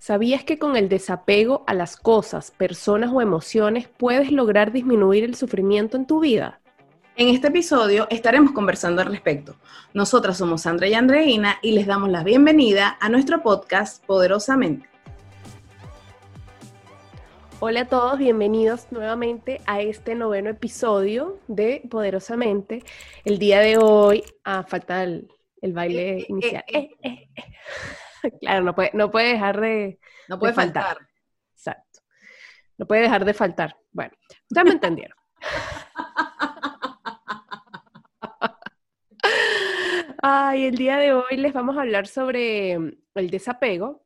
¿Sabías que con el desapego a las cosas, personas o emociones puedes lograr disminuir el sufrimiento en tu vida? En este episodio estaremos conversando al respecto. Nosotras somos Sandra y Andreina y les damos la bienvenida a nuestro podcast Poderosamente. Hola a todos, bienvenidos nuevamente a este noveno episodio de Poderosamente. El día de hoy, a falta el, baile eh, eh, inicial. Eh, claro, no puede, no puede dejar de, no puede faltar. Exacto. No puede dejar de faltar. Bueno, ya me entendieron. Ay, el día de hoy les vamos a hablar sobre el desapego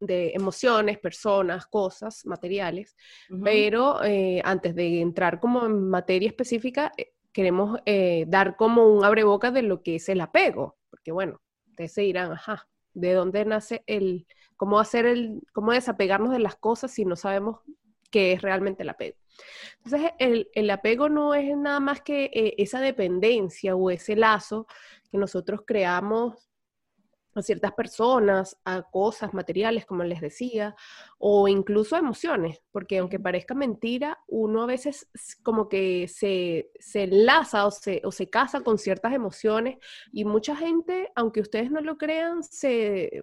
de emociones, personas, cosas, materiales, pero eh, antes de entrar como en materia específica, eh, queremos eh, dar como un abreboca de lo que es el apego, porque bueno, ustedes se dirán, ajá, ¿de dónde nace el, cómo hacer el, cómo desapegarnos de las cosas si no sabemos qué es realmente el apego? Entonces, el, el apego no es nada más que esa dependencia o ese lazo que nosotros creamos a ciertas personas, a cosas materiales, como les decía, o incluso a emociones, porque aunque parezca mentira, uno a veces como que se, enlaza o se, o se casa con ciertas emociones y mucha gente, aunque ustedes no lo crean, se,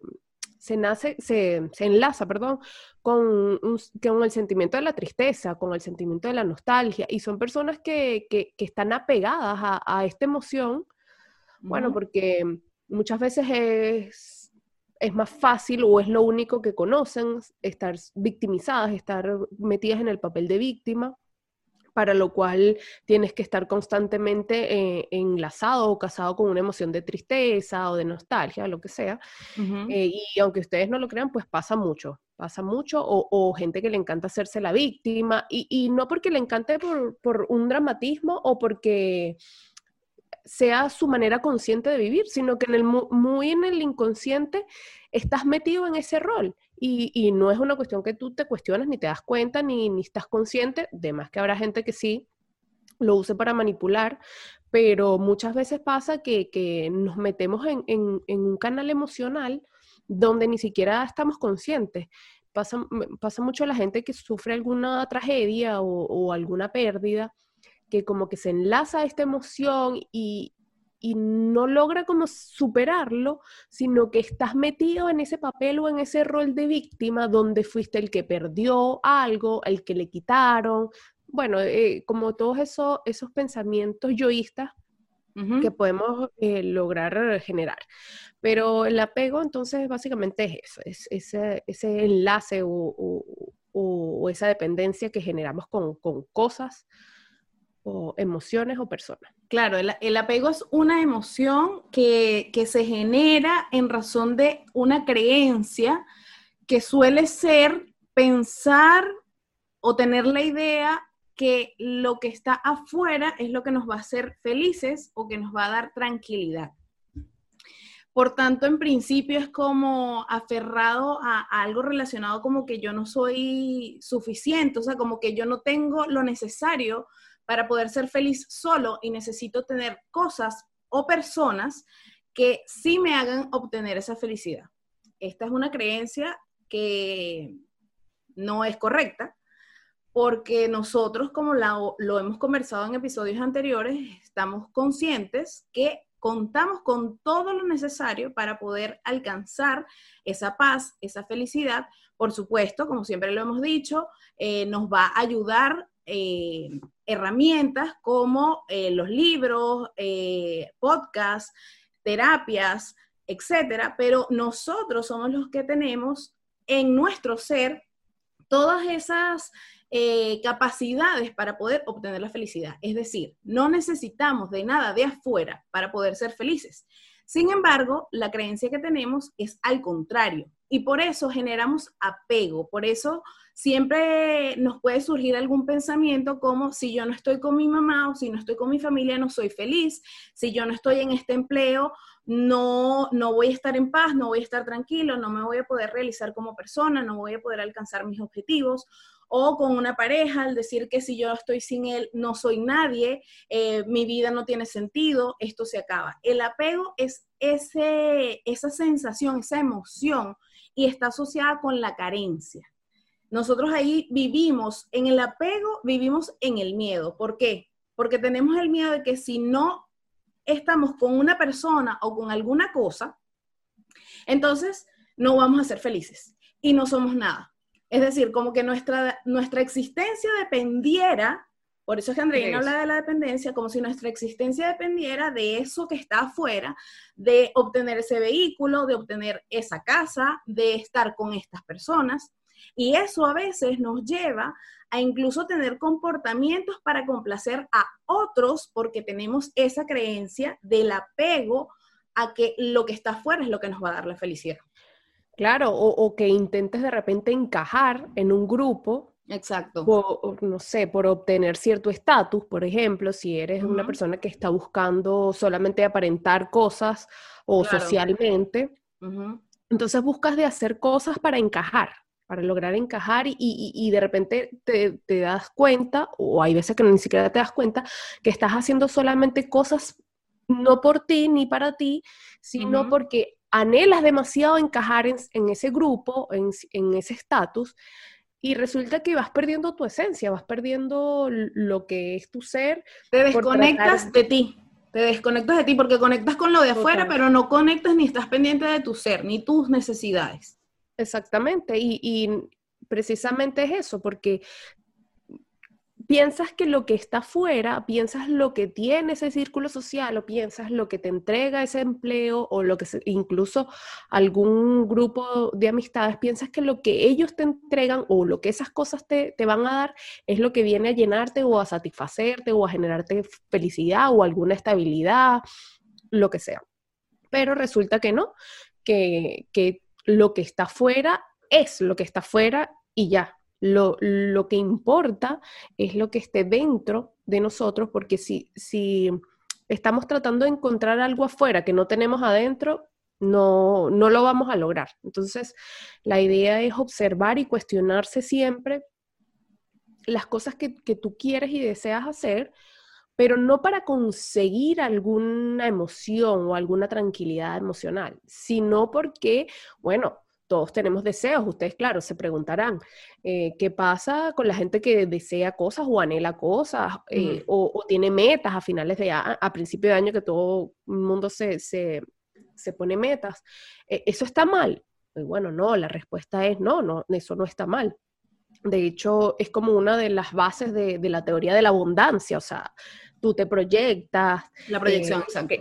se nace, se, enlaza, perdón, con, con, el sentimiento de la tristeza, con el sentimiento de la nostalgia, y son personas que, están apegadas a, esta emoción, bueno, porque muchas veces es, es más fácil o es lo único que conocen, estar victimizadas, estar metidas en el papel de víctima para lo cual tienes que estar constantemente eh, enlazado o casado con una emoción de tristeza o de nostalgia, lo que sea. Eh, y aunque ustedes no lo crean, pues pasa mucho, pasa mucho, o, gente que le encanta hacerse la víctima, y, y no porque le encante por, por, un dramatismo o porque sea su manera consciente de vivir, sino que en el, muy en el inconsciente estás metido en ese rol. Y, no es una cuestión que tú te cuestionas, ni te das cuenta, ni, ni estás consciente, de más que habrá gente que sí lo use para manipular, pero muchas veces pasa que, nos metemos en, un canal emocional donde ni siquiera estamos conscientes. Pasa, pasa mucho la gente que sufre alguna tragedia o alguna pérdida que como que se enlaza a esta emoción y, no logra como superarlo, sino que estás metido en ese papel o en ese rol de víctima donde fuiste el que perdió algo, el que le quitaron, bueno, eh, como todos esos, esos pensamientos yoístas que podemos eh, lograr generar. Pero el apego entonces básicamente es eso, es ese, ese enlace o, esa dependencia que generamos con, con cosas o emociones o personas. Claro, el, apego es una emoción que, se genera en razón de una creencia que suele ser pensar o tener la idea que lo que está afuera es lo que nos va a hacer felices o que nos va a dar tranquilidad. Por tanto, en principio es como aferrado a, a, algo relacionado como que yo no soy suficiente, o sea, como que yo no tengo lo necesario para poder ser feliz solo y necesito tener cosas o personas que sí me hagan obtener esa felicidad. Esta es una creencia que no es correcta porque nosotros, como lo hemos conversado en episodios anteriores, estamos conscientes que contamos con todo lo necesario para poder alcanzar esa paz, esa felicidad. Por supuesto, como siempre lo hemos dicho, eh, nos va a ayudar eh, herramientas como eh, los libros, eh, podcasts, terapias, etcétera, pero nosotros somos los que tenemos en nuestro ser todas esas capacidades para poder obtener la felicidad. Es decir, no necesitamos de nada de afuera para poder ser felices. Sin embargo, la creencia que tenemos es al contrario y por eso generamos apego, por eso siempre nos puede surgir algún pensamiento como si yo no estoy con mi mamá o si no estoy con mi familia no soy feliz, si yo no estoy en este empleo no, no voy a estar en paz, no voy a estar tranquilo, no me voy a poder realizar como persona, no voy a poder alcanzar mis objetivos o con una pareja, al decir que si yo estoy sin él, no soy nadie, eh, mi vida no tiene sentido, esto se acaba. El apego es ese, esa sensación, esa emoción y está asociada con la carencia. Nosotros ahí vivimos en el apego, vivimos en el miedo. ¿Por qué? Porque tenemos el miedo de que si no estamos con una persona o con alguna cosa, entonces no vamos a ser felices y no somos nada. Es decir, como que nuestra, nuestra existencia dependiera, por eso es que Andrea habla de la dependencia, como si nuestra existencia dependiera de eso que está afuera, de obtener ese vehículo, de obtener esa casa, de estar con estas personas. Y eso a veces nos lleva a incluso tener comportamientos para complacer a otros porque tenemos esa creencia del apego a que lo que está afuera es lo que nos va a dar la felicidad. Claro, o, que intentes de repente encajar en un grupo. Exacto. no sé, por obtener cierto estatus, por ejemplo, si eres una persona que está buscando solamente aparentar cosas o socialmente, entonces buscas de hacer cosas para encajar, para lograr encajar y, de repente te, das cuenta, o hay veces que ni siquiera te das cuenta, que estás haciendo solamente cosas no por ti ni para ti, sino porque anhelas demasiado encajar en, ese grupo, en, ese estatus, y resulta que vas perdiendo tu esencia, vas perdiendo lo que es tu ser. Te desconectas de ti, te desconectas de ti porque conectas con lo de afuera, pero no conectas ni estás pendiente de tu ser, ni tus necesidades. Exactamente, y, y precisamente es eso, porque piensas que lo que está afuera, piensas lo que tiene ese círculo social o piensas lo que te entrega ese empleo o lo que incluso algún grupo de amistades, piensas que lo que ellos te entregan o lo que esas cosas te, te van a dar es lo que viene a llenarte o a satisfacerte o a generarte felicidad o alguna estabilidad, lo que sea. Pero resulta que no, que, que lo que está afuera es lo que está afuera y ya, lo, que importa es lo que esté dentro de nosotros, porque si, si estamos tratando de encontrar algo afuera que no tenemos adentro, no, no lo vamos a lograr. Entonces, la idea es observar y cuestionarse siempre las cosas que, que tú quieres y deseas hacer, pero no para conseguir alguna emoción o alguna tranquilidad emocional, sino porque, bueno, todos tenemos deseos. Ustedes, claro, se preguntarán, eh, ¿qué pasa con la gente que desea cosas o anhela cosas eh, o, tiene metas a finales de año, a principio de año que todo el mundo se, se, pone metas? Eh, ¿Eso está mal? bueno, no, la respuesta es no, no, eso no está mal. De hecho, es como una de las bases de, la teoría de la abundancia, o sea, tú te proyectas. La proyección, exacto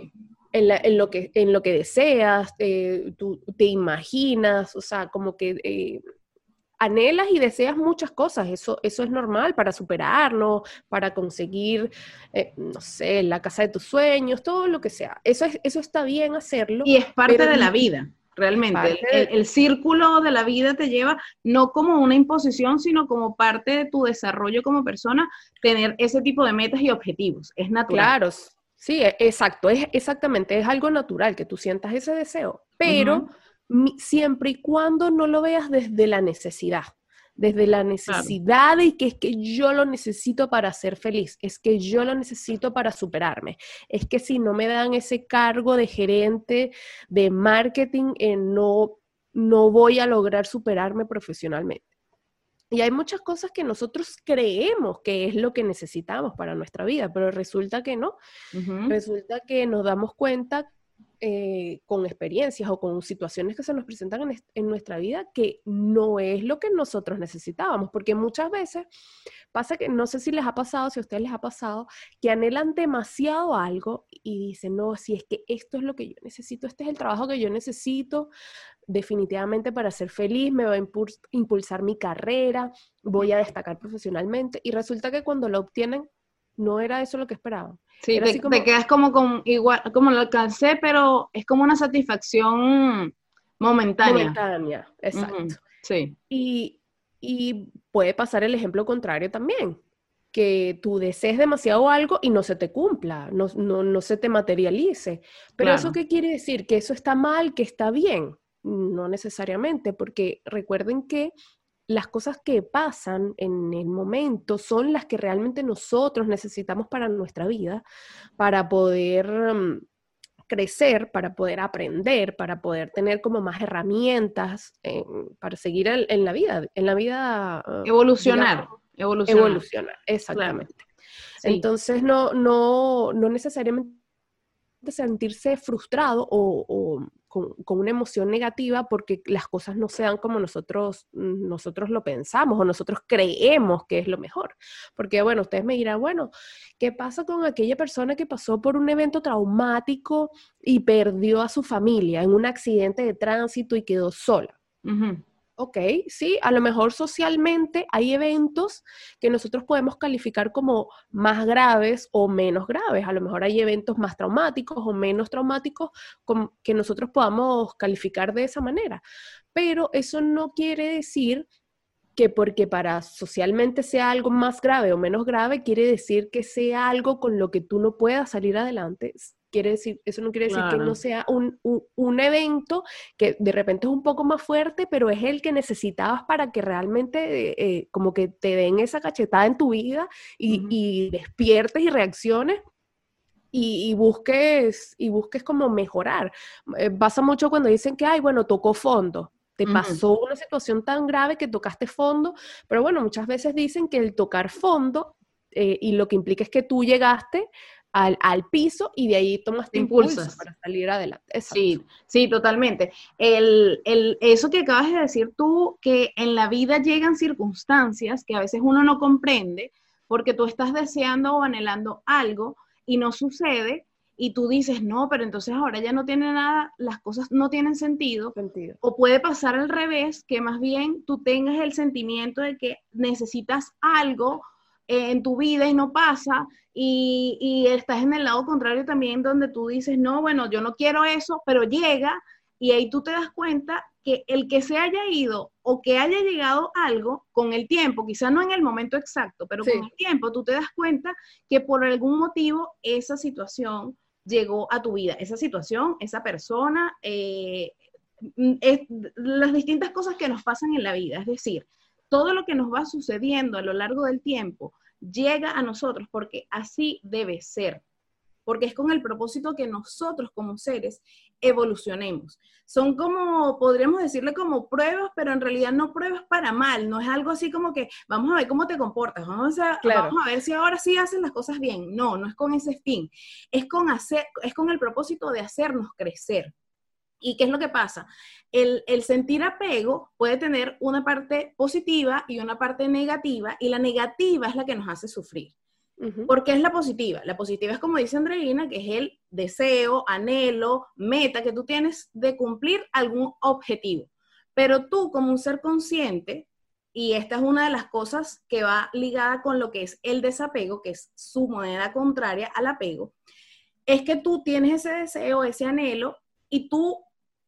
en, lo, que, en lo que deseas, eh, tú te imaginas, o sea, como que eh, anhelas y deseas muchas cosas, eso, eso es normal para superarnos, para conseguir, eh, no sé, la casa de tus sueños, todo lo que sea. Eso, es, eso está bien hacerlo. Y es parte de la vida. Realmente, el, el, círculo de la vida te lleva no como una imposición, sino como parte de tu desarrollo como persona, tener ese tipo de metas y objetivos. Es natural. Claro, Sí, e, exacto, es exactamente, es algo natural que tú sientas ese deseo, pero siempre y cuando no lo veas desde la necesidad, desde la necesidad y que es que yo lo necesito para ser feliz, es que yo lo necesito para superarme, es que si no me dan ese cargo de gerente de marketing, eh, no, no voy a lograr superarme profesionalmente. Y hay muchas cosas que nosotros creemos que es lo que necesitamos para nuestra vida, pero resulta que no. Resulta que nos damos cuenta eh, con experiencias o con situaciones que se nos presentan en, nuestra vida que no es lo que nosotros necesitábamos, porque muchas veces pasa que, no sé si les ha pasado, si a ustedes les ha pasado, que anhelan demasiado algo y dicen, no, si es que esto es lo que yo necesito, este es el trabajo que yo necesito definitivamente para ser feliz, me va a impulsar mi carrera, voy a destacar profesionalmente y resulta que cuando lo obtienen no era eso lo que esperaban. Sí, te, quedas como con igual, como lo alcancé, pero es como una satisfacción momentánea. Momentánea, exacto. sí. Y, puede pasar el ejemplo contrario también, que tú desees demasiado algo y no se te cumpla, no, no, se te materialice. Pero ¿eso qué quiere decir? ¿Que eso está mal, que está bien? No necesariamente, porque recuerden que las cosas que pasan en el momento son las que realmente nosotros necesitamos para nuestra vida, para poder mm, crecer, para poder aprender, para poder tener como más herramientas para seguir en, la vida, en la vida... Ah, evolucionar, evolucionar. Evolucionar, exactamente. Entonces, no, no, no necesariamente sentirse frustrado o, con, una emoción negativa porque las cosas no sean como nosotros, nosotros lo pensamos o nosotros creemos que es lo mejor. Porque, bueno, ustedes me dirán, bueno, ¿qué pasa con aquella persona que pasó por un evento traumático y perdió a su familia en un accidente de tránsito y quedó sola? Ok, sí, a lo mejor socialmente hay eventos que nosotros podemos calificar como más graves o menos graves. A lo mejor hay eventos más traumáticos o menos traumáticos que nosotros podamos calificar de esa manera. Pero eso no quiere decir que porque para socialmente sea algo más grave o menos grave, quiere decir que sea algo con lo que tú no puedas salir adelante quiere decir, eso no quiere decir que no sea un, un, evento que de repente es un poco más fuerte, pero es el que necesitabas para que realmente eh, eh, como que te den esa cachetada en tu vida y, despiertes y reacciones. Y, busques, y busques como mejorar. Eh, pasa mucho cuando dicen que, ay, bueno, tocó fondo, te pasó una situación tan grave que tocaste fondo, pero bueno, muchas veces dicen que el tocar fondo y lo que implica es que tú llegaste al, piso y de ahí tomas tu impulso para salir adelante. Sí, sí, totalmente. El, eso que acabas de decir tú, que en la vida llegan circunstancias que a veces uno no comprende porque tú estás deseando o anhelando algo y no sucede y tú dices, no, pero entonces ahora ya no tiene nada, las cosas no tienen sentido. sentido. O puede pasar al revés, que más bien tú tengas el sentimiento de que necesitas algo en tu vida y no pasa, y, estás en el lado contrario también donde tú dices, no, bueno, yo no quiero eso, pero llega y ahí tú te das cuenta que el que se haya ido o que haya llegado algo con el tiempo, quizá no en el momento exacto, pero con el tiempo tú te das cuenta que por algún motivo esa situación llegó a tu vida, esa situación, esa persona, eh, es, las distintas cosas que nos pasan en la vida, es decir, todo lo que nos va sucediendo a lo largo del tiempo llega a nosotros porque así debe ser, porque es con el propósito que nosotros como seres evolucionemos. Son como, podríamos decirle como pruebas, pero en realidad no pruebas para mal, no es algo así como que vamos a ver cómo te comportas, vamos a, vamos a ver si ahora sí hacen las cosas bien. No, no es con ese fin, es con, hacer, es con el propósito de hacernos crecer. ¿Y qué es lo que pasa? El, sentir apego puede tener una parte positiva y una parte negativa, y la negativa es la que nos hace sufrir. ¿Por qué es la positiva? La positiva es como dice Andreina, que es el deseo, anhelo, meta que tú tienes de cumplir algún objetivo. Pero tú como un ser consciente, y esta es una de las cosas que va ligada con lo que es el desapego, que es su moneda contraria al apego, es que tú tienes ese deseo, ese anhelo, y tú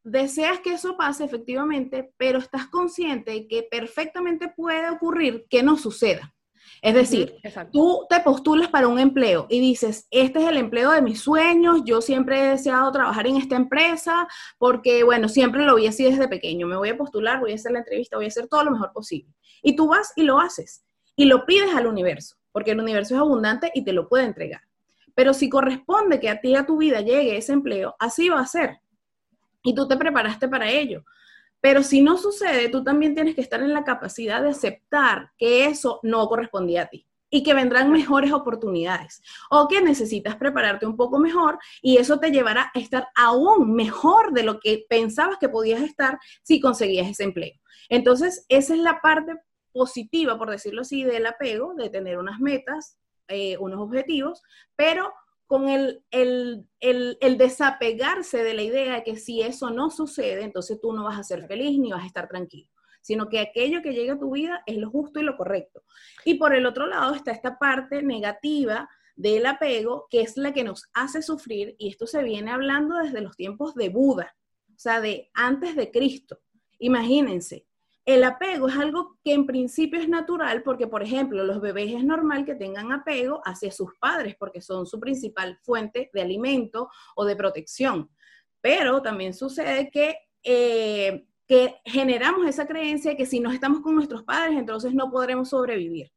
deseas que eso pase efectivamente, pero estás consciente de que perfectamente puede ocurrir que no suceda. Es decir, tú te postulas para un empleo y dices, este es el empleo de mis sueños, yo siempre he deseado trabajar en esta empresa porque, bueno, siempre lo vi así desde pequeño, me voy a postular, voy a hacer la entrevista, voy a hacer todo lo mejor posible. Y tú vas y lo haces y lo pides al universo, porque el universo es abundante y te lo puede entregar. Pero si corresponde que a ti, a tu vida, llegue ese empleo, así va a ser y tú te preparaste para ello. Pero si no sucede, tú también tienes que estar en la capacidad de aceptar que eso no correspondía a ti y que vendrán mejores oportunidades o que necesitas prepararte un poco mejor y eso te llevará a estar aún mejor de lo que pensabas que podías estar si conseguías ese empleo. Entonces, esa es la parte positiva, por decirlo así, del apego, de tener unas metas, eh, unos objetivos, pero con el, desapegarse de la idea de que si eso no sucede, entonces tú no vas a ser feliz ni vas a estar tranquilo, sino que aquello que llega a tu vida es lo justo y lo correcto. Y por el otro lado está esta parte negativa del apego, que es la que nos hace sufrir, y esto se viene hablando desde los tiempos de Buda, o sea, de antes de Cristo. Imagínense, el apego es algo que en principio es natural porque, por ejemplo, los bebés es normal que tengan apego hacia sus padres porque son su principal fuente de alimento o de protección. Pero también sucede que, eh, generamos esa creencia de que si no estamos con nuestros padres, entonces no podremos sobrevivir.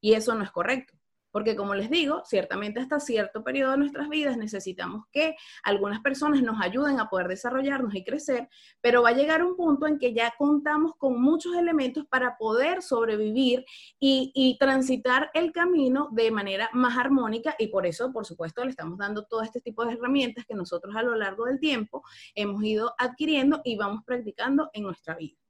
Y eso no es correcto. Porque como les digo, ciertamente hasta cierto periodo de nuestras vidas necesitamos que algunas personas nos ayuden a poder desarrollarnos y crecer, pero va a llegar un punto en que ya contamos con muchos elementos para poder sobrevivir y, y transitar el camino de manera más armónica y por eso, por supuesto, le estamos dando todo este tipo de herramientas que nosotros a lo largo del tiempo hemos ido adquiriendo y vamos practicando en nuestra vida.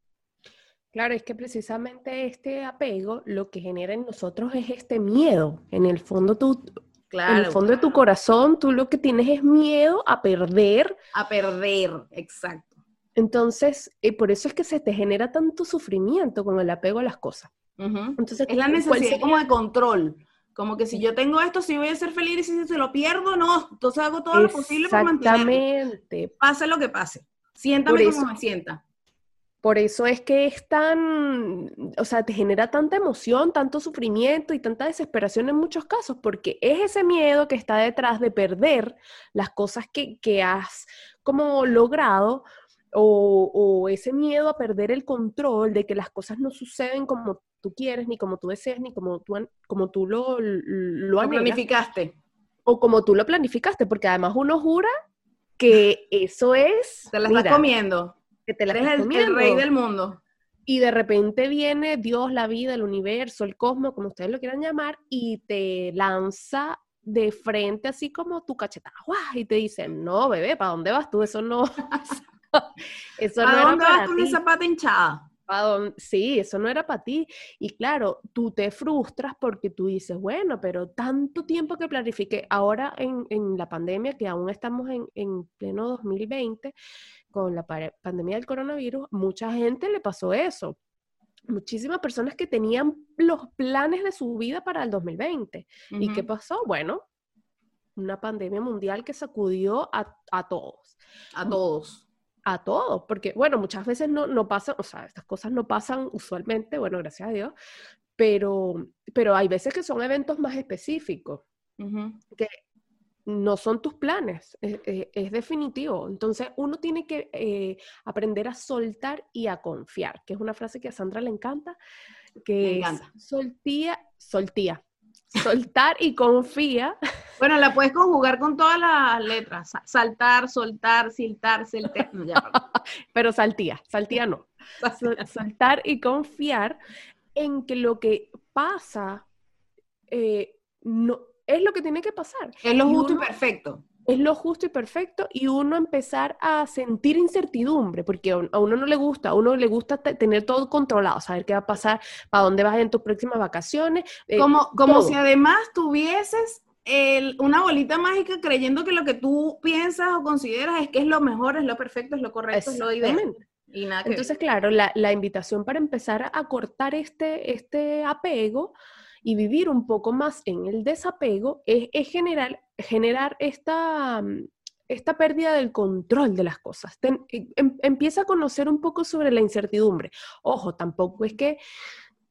Claro, es que precisamente este apego lo que genera en nosotros es este miedo. En el fondo tú, en el fondo de tu corazón, tú lo que tienes es miedo a perder. A perder, exacto. Entonces, y por eso es que se te genera tanto sufrimiento con el apego a las cosas. Entonces, es la necesidad como de control. Como que si yo tengo esto, si voy a ser feliz y si se lo pierdo, no. Entonces hago todo lo posible para mantenerlo. Exactamente. Pase lo que pase. Siéntame como me sienta. Por eso es que es tan, o sea, te genera tanta emoción, tanto sufrimiento y tanta desesperación en muchos casos, porque es ese miedo que está detrás de perder las cosas que, que has como logrado o, o, ese miedo a perder el control de que las cosas no suceden como tú quieres, ni como tú deseas, ni como tú, como tú lo, lo, planificaste. O como tú lo planificaste, porque además uno jura que eso es... Te la estás comiendo que te la Eres el, rey del mundo. Y de repente viene Dios, la vida, el universo, el cosmos, como ustedes lo quieran llamar, y te lanza de frente así como tu cachetada, y te dice, no, bebé, ¿para dónde vas tú? Eso no... eso ¿A no dónde vas con esa pata hinchada? Sí, eso no era para ti. Y claro, tú te frustras porque tú dices, bueno, pero tanto tiempo que planifiqué, ahora en, en la pandemia, que aún estamos en, en pleno 2020, con la pandemia del coronavirus, mucha gente le pasó eso. Muchísimas personas que tenían los planes de su vida para el 2020. ¿Y qué pasó? Bueno, una pandemia mundial que sacudió a, a todos. A todos. A todos, porque bueno, muchas veces no, no pasan, o sea, estas cosas no pasan usualmente, bueno, gracias a Dios, pero, pero hay veces que son eventos más específicos, que no son tus planes, es, definitivo. Entonces uno tiene que eh, aprender a soltar y a confiar, que es una frase que a Sandra le encanta, que es soltía, soltía, soltar y confía. Bueno, la puedes conjugar con todas las letras, saltar, soltar, siltar, siltar, pero saltía, saltía no. Soltar y confiar en que lo que pasa eh, no, es lo que tiene que pasar. Es lo justo y perfecto. Es lo justo y perfecto y uno empezar a sentir incertidumbre, porque a uno no le gusta, a uno le gusta tener todo controlado, saber qué va a pasar, para dónde vas en tus próximas vacaciones. Eh, como como si además tuvieses una bolita mágica creyendo que lo que tú piensas o consideras es que es lo mejor, es lo perfecto, es lo correcto, es lo ideal. Y nada Entonces, claro, la, la, invitación para empezar a cortar este, este apego y vivir un poco más en el desapego es, generar, generar esta, mm, esta pérdida del control de las cosas. Eh, em, empieza a conocer un poco sobre la incertidumbre. Ojo, tampoco es que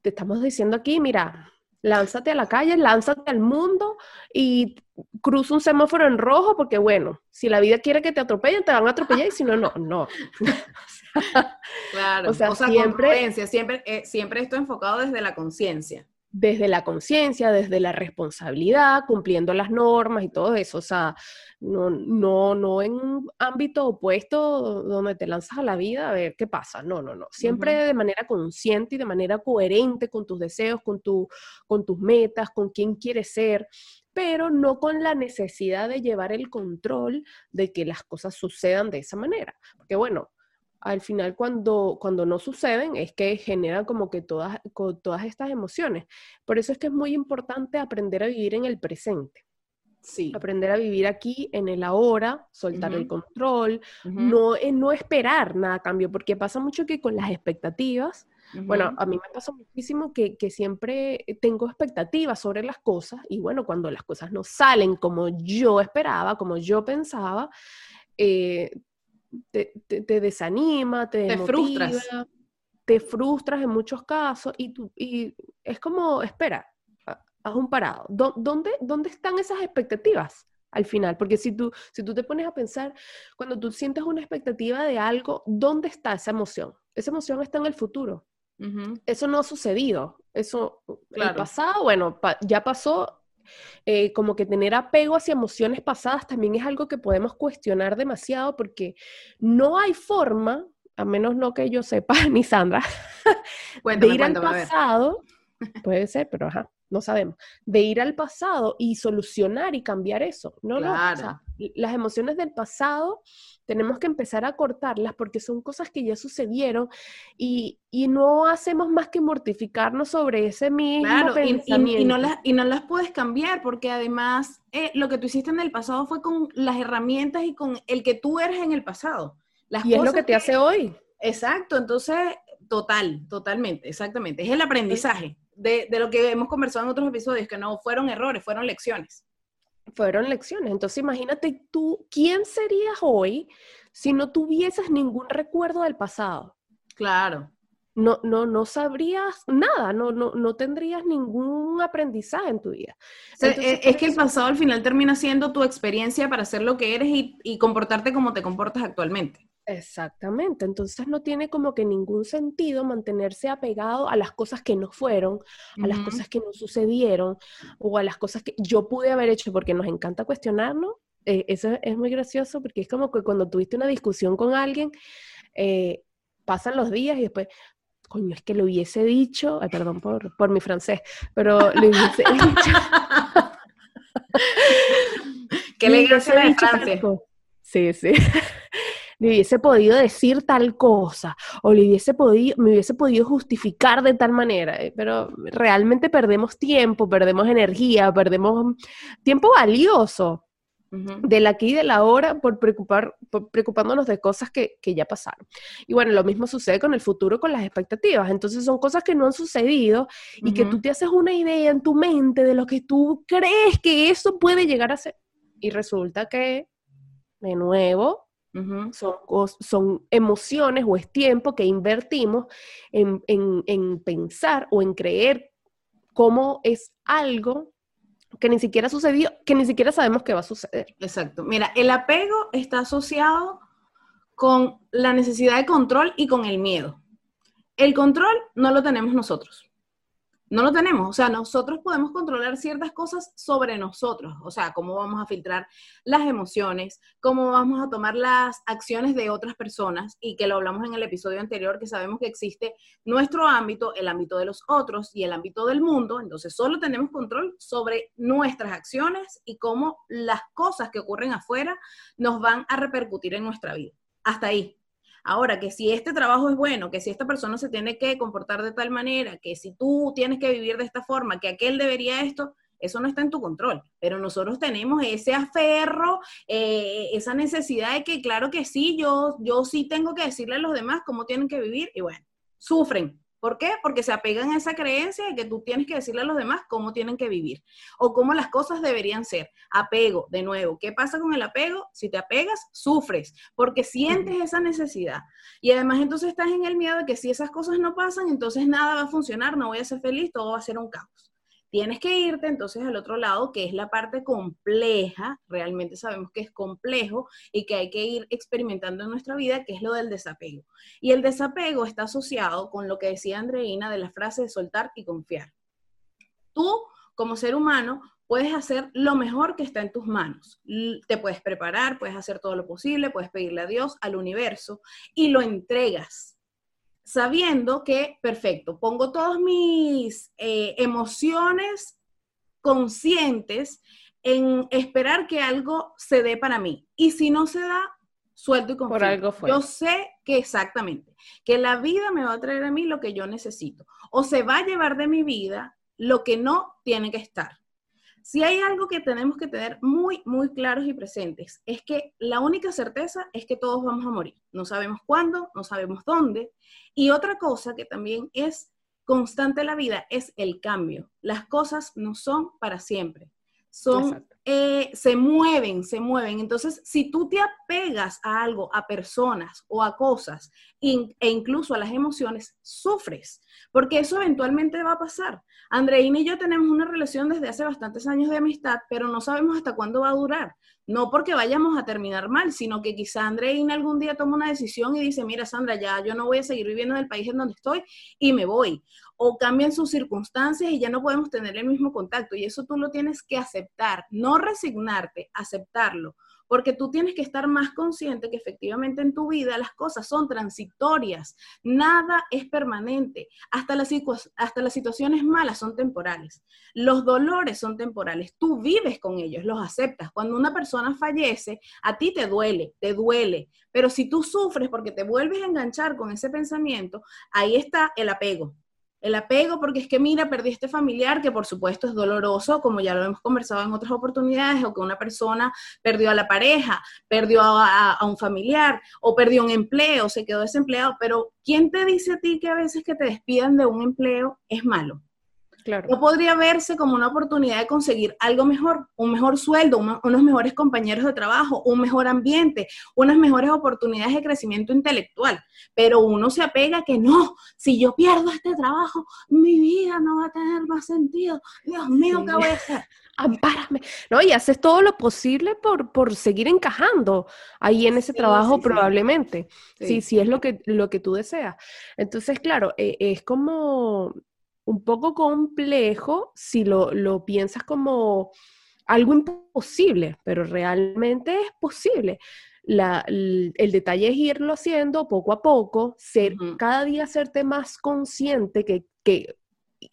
te estamos diciendo aquí, mira, lánzate a la calle, lánzate al mundo y cruza un semáforo en rojo porque, bueno, si la vida quiere que te atropellen, te van a atropellar y si no, no, no. claro, o sea, siempre, siempre, eh, siempre esto enfocado desde la conciencia desde la conciencia, desde la responsabilidad, cumpliendo las normas y todo eso. O sea, no, no, no en un ámbito opuesto donde te lanzas a la vida a ver qué pasa. No, no, no. Siempre de manera consciente y de manera coherente con tus deseos, con, tu, con tus metas, con quién quieres ser pero no con la necesidad de llevar el control de que las cosas sucedan de esa manera. Porque bueno, al final cuando, cuando no suceden es que generan como que todas, todas estas emociones. Por eso es que es muy importante aprender a vivir en el presente. Sí. Aprender a vivir aquí en el ahora, soltar el control, no, eh, no esperar nada a cambio, porque pasa mucho que con las expectativas, bueno, a mí me pasa muchísimo que, que, siempre tengo expectativas sobre las cosas y bueno, cuando las cosas no salen como yo esperaba, como yo pensaba, eh, te, desanima, te, frustras. Te frustras en muchos casos y, tú, y es como, espera, haz un parado. ¿Dónde, ¿Dónde están esas expectativas? al final, porque si tú, si tú te pones a pensar, cuando tú sientes una expectativa de algo, ¿dónde está esa emoción? Esa emoción está en el futuro. Eso no ha sucedido. Eso, el pasado, bueno, ya pasó, eh, como que tener apego hacia emociones pasadas también es algo que podemos cuestionar demasiado porque no hay forma, a menos no que yo sepa, ni Sandra, de ir al pasado, puede ser, pero ajá, no sabemos, de ir al pasado y solucionar y cambiar eso. No, no, las emociones del pasado tenemos que empezar a cortarlas porque son cosas que ya sucedieron y, no hacemos más que mortificarnos sobre ese mismo pensamiento. Y, no las, y no las puedes cambiar porque además eh, lo que tú hiciste en el pasado fue con las herramientas y con el que tú eres en el pasado. Las y es lo que te hace hoy. Exacto, entonces, total, totalmente, exactamente. Es el aprendizaje de, de lo que hemos conversado en otros episodios, que no fueron errores, fueron lecciones fueron lecciones. Entonces imagínate tú, ¿quién serías hoy si no tuvieses ningún recuerdo del pasado? Claro. No, no, no sabrías nada, no, no, no tendrías ningún aprendizaje en tu vida. E, es que el pasado al final termina siendo tu experiencia para ser lo que eres y comportarte como te comportas actualmente. Exactamente, entonces no tiene como que ningún sentido mantenerse apegado a las cosas que no fueron, a las cosas que no sucedieron o a las cosas que yo pude haber hecho porque nos encanta cuestionarnos. Eh, eso es muy gracioso porque es como que cuando tuviste una discusión con alguien, eh, pasan los días y después, coño, es que lo hubiese dicho, ay, perdón por, por mi francés, pero lo hubiese dicho. Qué elegancia de Francia. Sí, sí le hubiese podido decir tal cosa o le hubiese podido, me hubiese podido justificar de tal manera, eh, pero realmente perdemos tiempo, perdemos energía, perdemos tiempo valioso del aquí y de la hora por, preocupar, preocupándonos de cosas que, que, ya pasaron. Y bueno, lo mismo sucede con el futuro, con las expectativas. Entonces son cosas que no han sucedido y que tú te haces una idea en tu mente de lo que tú crees que eso puede llegar a ser. Y resulta que, de nuevo, son, son emociones o es tiempo que invertimos en, pensar o en creer cómo es algo que ni siquiera sucedió, que ni siquiera sabemos que va a suceder. Exacto. Mira, el apego está asociado con la necesidad de control y con el miedo. El control no lo tenemos nosotros. No lo tenemos, o sea, nosotros podemos controlar ciertas cosas sobre nosotros, o sea, cómo vamos a filtrar las emociones, cómo vamos a tomar las acciones de otras personas y que lo hablamos en el episodio anterior, que sabemos que existe nuestro ámbito, el ámbito de los otros y el ámbito del mundo, entonces solo tenemos control sobre nuestras acciones y cómo las cosas que ocurren afuera nos van a repercutir en nuestra vida. Hasta ahí, Ahora, que si este trabajo es bueno, que si esta persona se tiene que comportar de tal manera, que si tú tienes que vivir de esta forma, que aquel debería esto, eso no está en tu control, pero nosotros tenemos ese aferro, eh, esa necesidad de que, claro que sí, yo, yo sí tengo que decirle a los demás cómo tienen que vivir y bueno, sufren, ¿Por qué? Porque se apegan a esa creencia de que tú tienes que decirle a los demás cómo tienen que vivir o cómo las cosas deberían ser. Apego, de nuevo, ¿qué pasa con el apego? Si te apegas, sufres porque sientes esa necesidad. Y además entonces estás en el miedo de que si esas cosas no pasan, entonces nada va a funcionar, no voy a ser feliz, todo va a ser un caos. Tienes que irte entonces al otro lado, que es la parte compleja, realmente sabemos que es complejo y que hay que ir experimentando en nuestra vida, que es lo del desapego. Y el desapego está asociado con lo que decía Andreina de la frase de soltar y confiar. Tú, como ser humano, puedes hacer lo mejor que está en tus manos. Te puedes preparar, puedes hacer todo lo posible, puedes pedirle a Dios, al universo, y lo entregas sabiendo que, perfecto, pongo todas mis eh, emociones conscientes en esperar que algo se dé para mí. Y si no se da, suelto y confío. Por algo fue. Yo sé que exactamente, que la vida me va a traer a mí lo que yo necesito. O se va a llevar de mi vida lo que no tiene que estar. Si hay algo que tenemos que tener muy, muy claros y presentes, es que la única certeza es que todos vamos a morir. No sabemos cuándo, no sabemos dónde. Y otra cosa que también es constante en la vida es el cambio. Las cosas no son para siempre. Son, eh, se mueven, se mueven. Entonces, si tú te apegas a algo, a personas o a cosas e incluso a las emociones, sufres, porque eso eventualmente va a pasar. Andreina y yo tenemos una relación desde hace bastantes años de amistad, pero no sabemos hasta cuándo va a durar. no porque vayamos a terminar mal, sino que quizá Andreina algún día toma una decisión y dice, mira Sandra, ya yo no voy a seguir viviendo en el país en donde estoy y me voy. O cambian sus circunstancias y ya no podemos tener el mismo contacto. Y eso tú lo tienes que aceptar, no resignarte, aceptarlo porque tú tienes que estar más consciente que efectivamente en tu vida las cosas son transitorias, nada es permanente, hasta las, hasta las situaciones malas son temporales, los dolores son temporales, tú vives con ellos, los aceptas. Cuando una persona fallece, a ti te duele, te duele, pero si tú sufres porque te vuelves a enganchar con ese pensamiento, ahí está el apego el apego, porque es que mira, perdí este familiar, que por supuesto es doloroso, como ya lo hemos conversado en otras oportunidades, o que una persona perdió a la pareja, perdió a, un familiar, o perdió un empleo, se quedó desempleado, pero ¿quién te dice a ti que a veces que te despidan de un empleo es malo? No podría verse como una oportunidad de conseguir algo mejor, un mejor sueldo, unos mejores compañeros de trabajo, un mejor ambiente, unas mejores oportunidades de crecimiento intelectual. Pero uno se apega a que no, si yo pierdo este trabajo, mi vida no va a tener más sentido. Dios mío, ¿qué voy a hacer? Ampárame. No, y haces todo lo posible por, por seguir encajando ahí en ese trabajo probablemente. Sí. sí, es lo que, lo que tú deseas. Entonces, claro, eh, es como un poco complejo si lo, piensas como algo imposible, pero realmente es posible. el, detalle es irlo haciendo poco a poco, ser, cada día hacerte más consciente que, que,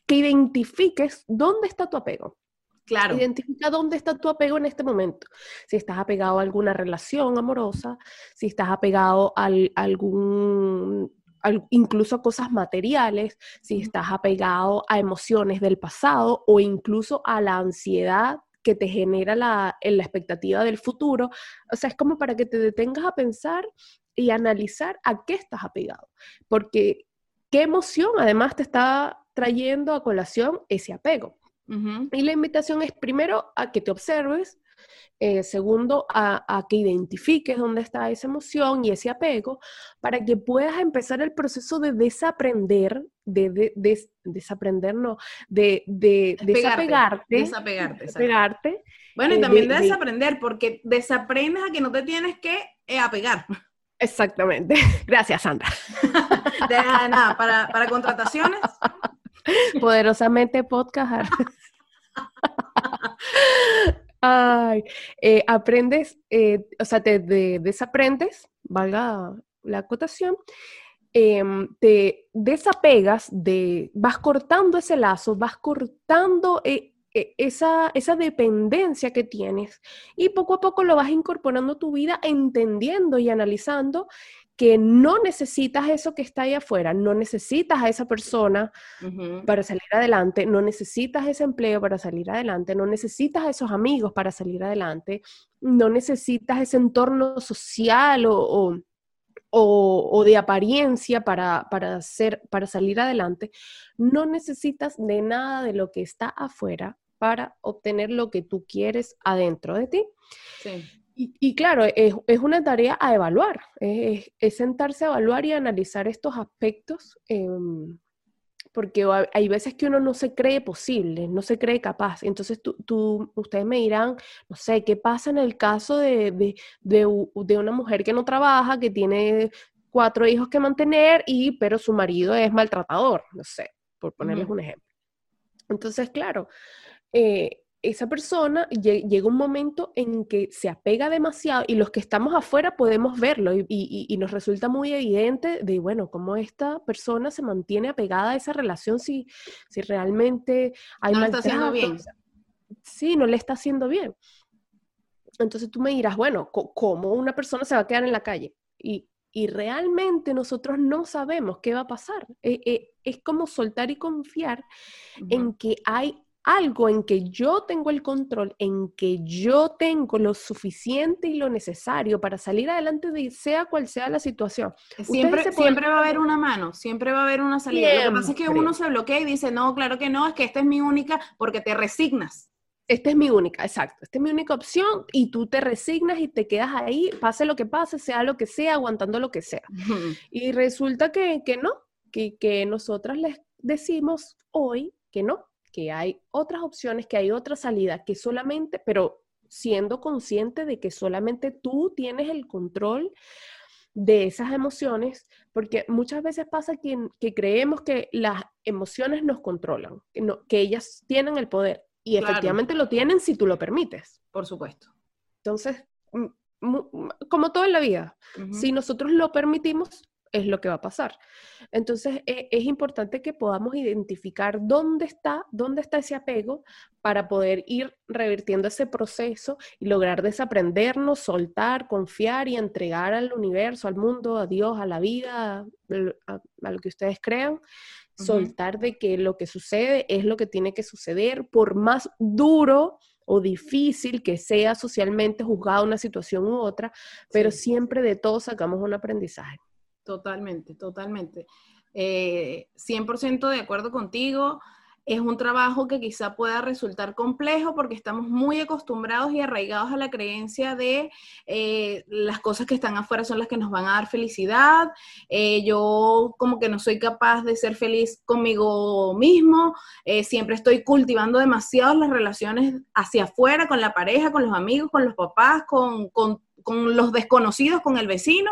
que, identifiques dónde está tu apego. Claro. Identifica dónde está tu apego en este momento. Si estás apegado a alguna relación amorosa, si estás apegado a algún incluso cosas materiales, si estás apegado a emociones del pasado o incluso a la ansiedad que te genera la, la expectativa del futuro. O sea, es como para que te detengas a pensar y analizar a qué estás apegado. Porque qué emoción además te está trayendo a colación ese apego. Y la invitación es primero a que te observes, eh, segundo, a, que identifiques dónde está esa emoción y ese apego para que puedas empezar el proceso de desaprender, de, desaprender, no, de, desapegarte. Desapegarte. desapegarte bueno, y eh, también de, desaprender, porque desaprendes a que no te tienes que eh, apegar. Exactamente. Gracias, Sandra. de nada, para, para contrataciones. Poderosamente podcast. Ay, eh, aprendes, eh, o sea, te desaprendes, valga la acotación, em, te desapegas de, vas cortando ese lazo, vas cortando eh, esa, esa dependencia que tienes y poco a poco lo vas incorporando a tu vida, entendiendo y analizando que no necesitas eso que está ahí afuera, no necesitas a esa persona para salir adelante, no necesitas ese empleo para salir adelante, no necesitas a esos amigos para salir adelante, no necesitas ese entorno social o, o, de apariencia para, para, hacer, para salir adelante, no necesitas de nada de lo que está afuera para obtener lo que tú quieres adentro de ti. Sí. Y, claro, es, una tarea a evaluar, es, sentarse a evaluar y analizar estos aspectos, em, porque hay veces que uno no se cree posible, no se cree capaz. Entonces, tú, ustedes me dirán, no sé, ¿qué pasa en el caso de, una mujer que no trabaja, que tiene cuatro hijos que mantener, y, pero su marido es maltratador? No sé, por ponerles un ejemplo. Entonces, claro, eh, esa persona llega un momento en que se apega demasiado y los que estamos afuera podemos verlo y, nos resulta muy evidente de, bueno, cómo esta persona se mantiene apegada a esa relación si, si realmente hay no está haciendo bien. Sí, no le está haciendo bien. Entonces tú me dirás, bueno, ¿cómo una persona se va a quedar en la calle? Y, realmente nosotros no sabemos qué va a pasar. E, e, es como soltar y confiar en que hay algo en que yo tengo el control, en que yo tengo lo suficiente y lo necesario para salir adelante de sea cual sea la situación. Siempre, siempre va a haber una mano, siempre va a haber una salida. Lo que pasa es que uno se bloquea y dice, no, claro que no, es que esta es mi única, porque te resignas. Esta es mi única, exacto. Esta es mi única opción y tú te resignas y te quedas ahí, pase lo que pase, sea lo que sea, aguantando lo que sea. Y resulta que, que no, que, que nosotras les decimos hoy que no, que hay otras opciones, que hay otra salida, que solamente, pero siendo consciente de que solamente tú tienes el control de esas emociones, porque muchas veces pasa que, que creemos que las emociones nos controlan, que, que ellas tienen el poder y efectivamente lo tienen si tú lo permites. Por supuesto. Entonces, como todo en la vida, si nosotros lo permitimos, es lo que va a pasar. Entonces, e, es importante que podamos identificar dónde está, dónde está ese apego para poder ir revirtiendo ese proceso y lograr desaprendernos, soltar, confiar y entregar al universo, al mundo, a Dios, a la vida, a, lo que ustedes crean, soltar de que lo que sucede es lo que tiene que suceder, por más duro o difícil que sea socialmente juzgada una situación u otra, pero siempre de todo sacamos un aprendizaje. Totalmente, totalmente. 100% eh, de acuerdo contigo. Es un trabajo que quizá pueda resultar complejo porque estamos muy acostumbrados y arraigados a la creencia de eh, las cosas que están afuera son las que nos van a dar felicidad. Eh, yo como que no soy capaz de ser feliz conmigo mismo. siempre estoy cultivando demasiado las relaciones hacia afuera, con la pareja, con los amigos, con los papás, con, con los desconocidos, con el vecino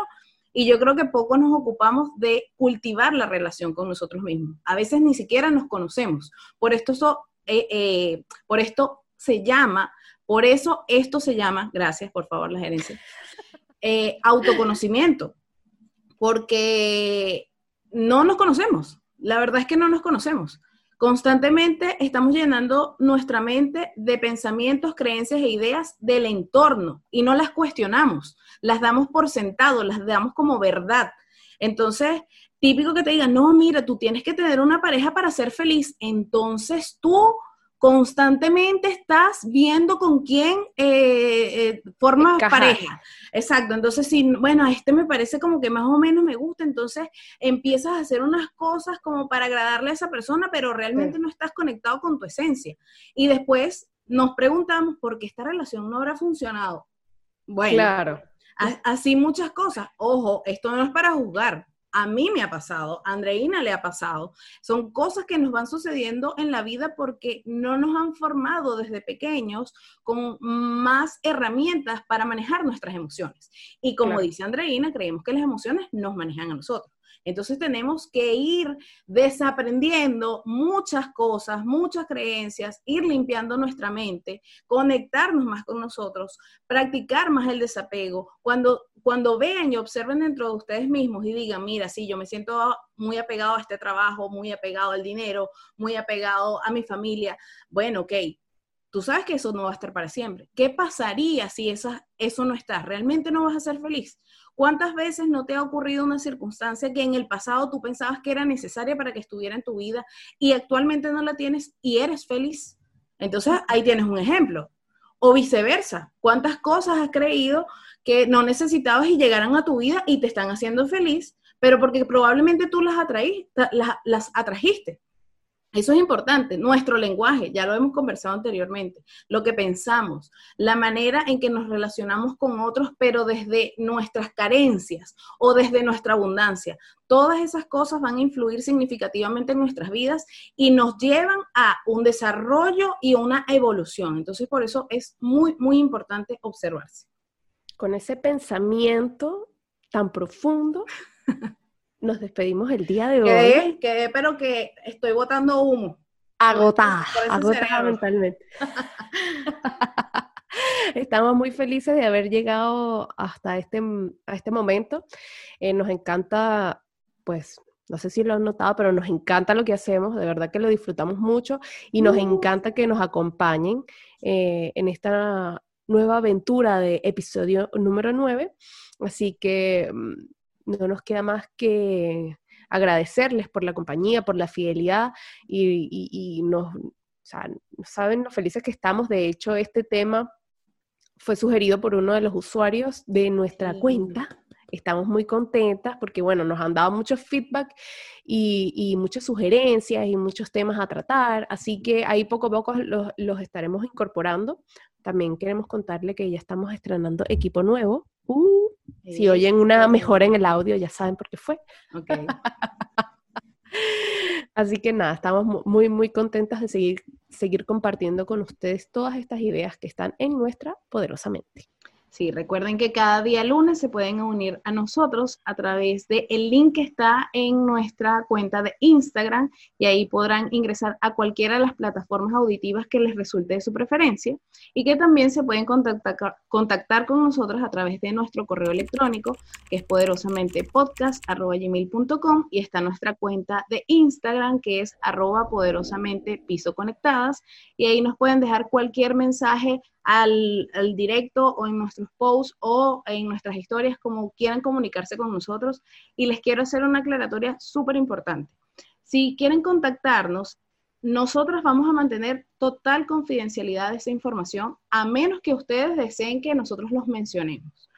y yo creo que poco nos ocupamos de cultivar la relación con nosotros mismos. A veces ni siquiera nos conocemos. Por esto, eh, eh, por esto se llama, por eso esto se llama, gracias por favor la gerencia, eh, autoconocimiento. Porque no nos conocemos. La verdad es que no nos conocemos. Constantemente estamos llenando nuestra mente de pensamientos, creencias e ideas del entorno y no las cuestionamos, las damos por sentado, las damos como verdad. Entonces, típico que te digan, no, mira, tú tienes que tener una pareja para ser feliz. Entonces tú constantemente estás viendo con quién eh, eh formas pareja. Exacto, entonces si, bueno, a este me parece como que más o menos me gusta, entonces empiezas a hacer unas cosas como para agradarle a esa persona, pero realmente no estás conectado con tu esencia. Y después nos preguntamos por qué esta relación no habrá funcionado. Bueno, claro. así muchas cosas. Ojo, esto no es para juzgar, a mí me ha pasado, a Andreina le ha pasado. Son cosas que nos van sucediendo en la vida porque no nos han formado desde pequeños con más herramientas para manejar nuestras emociones. Y como dice Andreina, creemos que las emociones nos manejan a nosotros. Entonces tenemos que ir desaprendiendo muchas cosas, muchas creencias, ir limpiando nuestra mente, conectarnos más con nosotros, practicar más el desapego. Cuando, cuando vean y observen dentro de ustedes mismos y digan, mira, sí, yo me siento muy apegado a este trabajo, muy apegado al dinero, muy apegado a mi familia, bueno, ok, tú sabes que eso no va a estar para siempre. ¿Qué pasaría si eso no está? ¿Realmente no vas a ser feliz? ¿Cuántas veces no te ha ocurrido una circunstancia que en el pasado tú pensabas que era necesaria para que estuviera en tu vida y actualmente no la tienes y eres feliz? Entonces ahí tienes un ejemplo. O viceversa, ¿cuántas cosas has creído que no necesitabas y llegaran a tu vida y te están haciendo feliz, pero porque probablemente tú las, las atrajiste? Eso es importante, nuestro lenguaje, ya lo hemos conversado anteriormente, lo que pensamos, la manera en que nos relacionamos con otros, pero desde nuestras carencias o desde nuestra abundancia. Todas esas cosas van a influir significativamente en nuestras vidas y nos llevan a un desarrollo y una evolución. Entonces, por eso es muy, muy importante observarse. Con ese pensamiento tan profundo, nos despedimos el día de hoy. Quedé, pero que estoy botando humo. Agotada, agotada mentalmente. Estamos muy felices de haber llegado hasta este, a este momento. Eh, nos encanta, pues, no sé si lo han notado, pero nos encanta lo que hacemos, de verdad que lo disfrutamos mucho y nos uh. encanta que nos acompañen eh, en esta nueva aventura de episodio número 9. Así que mm, no nos queda más que agradecerles por la compañía, por la fidelidad y, nos, saben lo felices que estamos. De hecho, este tema fue sugerido por uno de los usuarios de nuestra cuenta. Estamos muy contentas porque, bueno, nos han dado mucho feedback y, muchas sugerencias y muchos temas a tratar. Así que ahí poco a poco los, los estaremos incorporando. También queremos contarle que ya estamos estrenando equipo nuevo. Uh, si oyen una mejora en el audio, ya saben por qué fue. Así que nada, estamos muy, muy contentas de seguir seguir compartiendo con ustedes todas estas ideas que están en nuestra poderosa mente. Sí, recuerden que cada día lunes se pueden unir a nosotros a través del el link que está en nuestra cuenta de Instagram y ahí podrán ingresar a cualquiera de las plataformas auditivas que les resulte de su preferencia y que también se pueden contactar, contactar con nosotros a través de nuestro correo electrónico que es poderosamente podcast.gmail.com y está nuestra cuenta de Instagram que es arroba poderosamente piso conectadas y ahí nos pueden dejar cualquier mensaje al, directo o en nuestros posts o en nuestras historias, como quieran comunicarse con nosotros. Y les quiero hacer una aclaratoria súper importante. Si quieren contactarnos, nosotros vamos a mantener total confidencialidad de esa información, a menos que ustedes deseen que nosotros los mencionemos.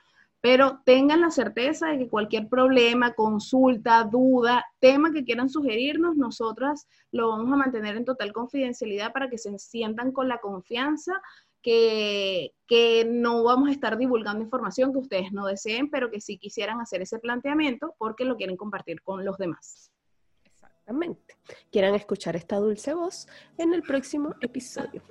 Pero tengan la certeza de que cualquier problema, consulta, duda, tema que quieran sugerirnos, nosotras lo vamos a mantener en total confidencialidad para que se sientan con la confianza que, no vamos a estar divulgando información que ustedes no deseen, pero que sí quisieran hacer ese planteamiento porque lo quieren compartir con los demás. Exactamente. Quieran escuchar esta dulce voz en el próximo episodio.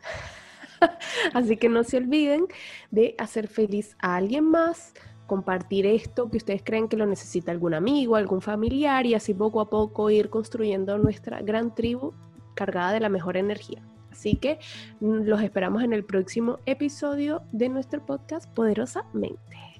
Así que no se olviden de hacer feliz a alguien más, compartir esto que ustedes creen que lo necesita algún amigo, algún familiar y así poco a poco ir construyendo nuestra gran tribu cargada de la mejor energía. Así que mm, los esperamos en el próximo episodio de nuestro podcast Poderosamente.